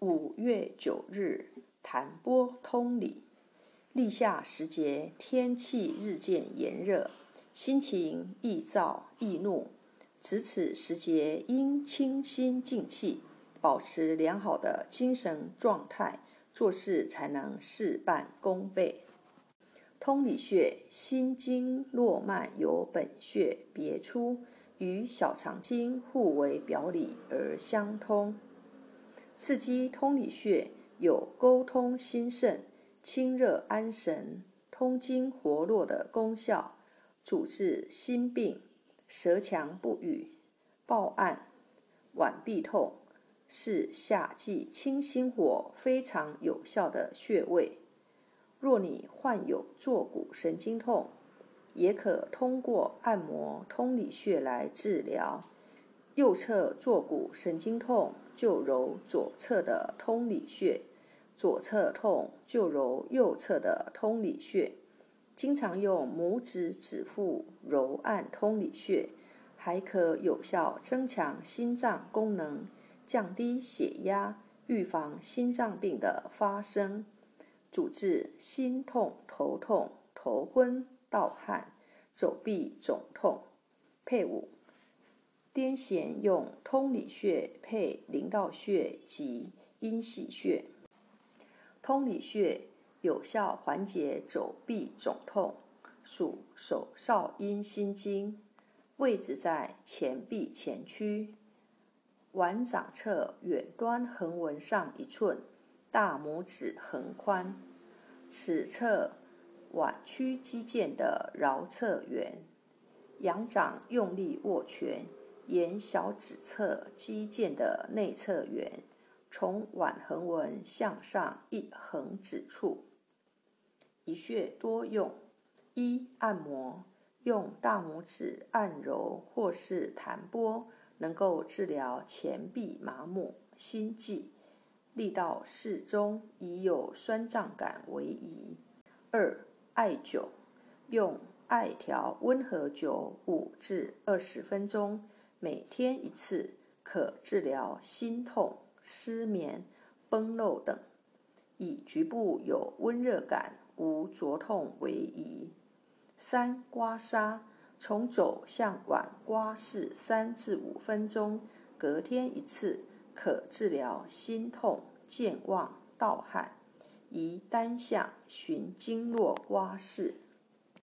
五月九日，弹拨通理。立夏时节，天气日渐炎热，心情易躁易怒。值此时节，应清心静气，保持良好的精神状态，做事才能事半功倍。通理穴，心经络脉由本穴别出，与小肠经互为表里而相通。刺激通理穴有沟通心肾、清热安神、通经活络的功效，主治心病、舌强不语、暴按、脘痹痛，是夏季清心火非常有效的穴位。若你患有坐骨神经痛，也可通过按摩通理穴来治疗。右侧坐骨神经痛。就揉左侧的通理穴，左侧痛就揉右侧的通理穴。经常用拇指指腹揉按通理穴，还可有效增强心脏功能，降低血压，预防心脏病的发生。主治心痛、头痛、头昏、盗汗、手臂肿痛。配伍。癫痫用通理穴配灵道穴及阴溪穴。通理穴有效缓解肘臂肿痛，属手少阴心经，位置在前臂前区，腕掌侧远端横纹上一寸，大拇指横宽，尺侧腕屈肌腱的桡侧缘，仰掌用力握拳。沿小指侧肌腱的内侧缘，从腕横纹向上一横指处，一穴多用：一、按摩，用大拇指按揉或是弹拨，能够治疗前臂麻木、心悸，力道适中，以有酸胀感为宜；二、艾灸，用艾条温和灸五至二十分钟。每天一次，可治疗心痛、失眠、崩漏等，以局部有温热感、无灼痛为宜。三、刮痧，从肘向腕刮拭三至五分钟，隔天一次，可治疗心痛、健忘、盗汗。宜单向循经络刮拭。